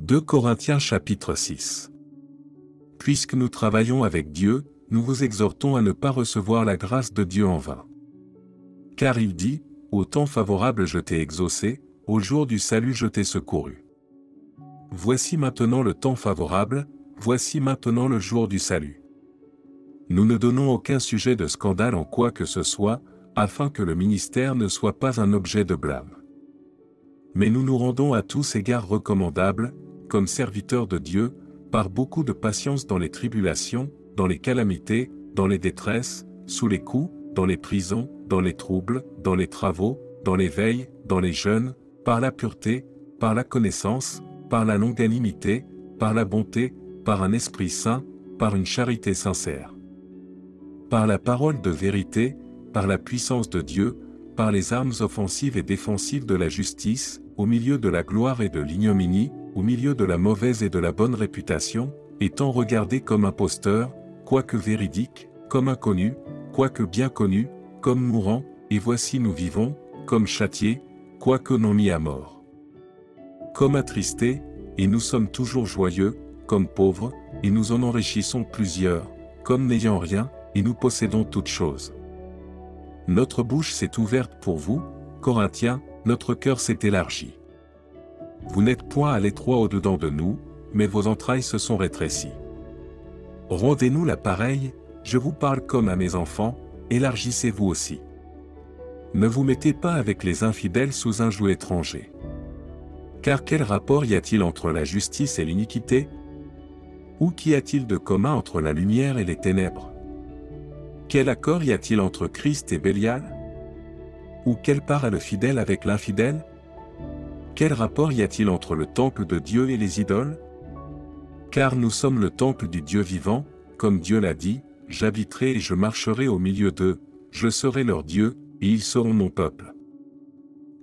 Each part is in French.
2 Corinthiens chapitre 6 Puisque nous travaillons avec Dieu, nous vous exhortons à ne pas recevoir la grâce de Dieu en vain. Car il dit, Au temps favorable je t'ai exaucé, au jour du salut je t'ai secouru. Voici maintenant le temps favorable, voici maintenant le jour du salut. Nous ne donnons aucun sujet de scandale en quoi que ce soit, afin que le ministère ne soit pas un objet de blâme. Mais nous nous rendons à tous égards recommandables, comme serviteurs de Dieu, par beaucoup de patience dans les tribulations, dans les calamités, dans les détresses, sous les coups, dans les prisons, dans les troubles, dans les travaux, dans les veilles, dans les jeûnes, par la pureté, par la connaissance, par la longanimité, par la bonté, par un esprit saint, par une charité sincère. Par la parole de vérité, par la puissance de Dieu, par les armes offensives et défensives de la justice, au milieu de la gloire et de l'ignominie, au milieu de la mauvaise et de la bonne réputation, étant regardé comme imposteur, quoique véridique, comme inconnu, quoique bien connu, comme mourant, et voici nous vivons, comme châtiés, quoique non mis à mort. Comme attristés, et nous sommes toujours joyeux, comme pauvres, et nous en enrichissons plusieurs, comme n'ayant rien, et nous possédons toutes choses. Notre bouche s'est ouverte pour vous, Corinthiens, notre cœur s'est élargi. Vous n'êtes point à l'étroit au-dedans de nous, mais vos entrailles se sont rétrécies. Rendez-nous la pareille, je vous parle comme à mes enfants, élargissez-vous aussi. Ne vous mettez pas avec les infidèles sous un joug étranger. Car quel rapport y a-t-il entre la justice et l'iniquité? Ou qu'y a-t-il de commun entre la lumière et les ténèbres? Quel accord y a-t-il entre Christ et Bélial? Ou quelle part a le fidèle avec l'infidèle? Quel rapport y a-t-il entre le temple de Dieu et les idoles? Car nous sommes le temple du Dieu vivant, comme Dieu l'a dit, j'habiterai et je marcherai au milieu d'eux, je serai leur Dieu, et ils seront mon peuple.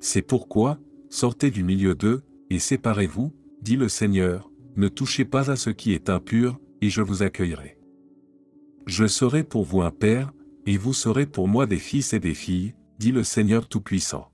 C'est pourquoi, sortez du milieu d'eux, et séparez-vous, dit le Seigneur, ne touchez pas à ce qui est impur, et je vous accueillerai. Je serai pour vous un père, et vous serez pour moi des fils et des filles, dit le Seigneur Tout-Puissant.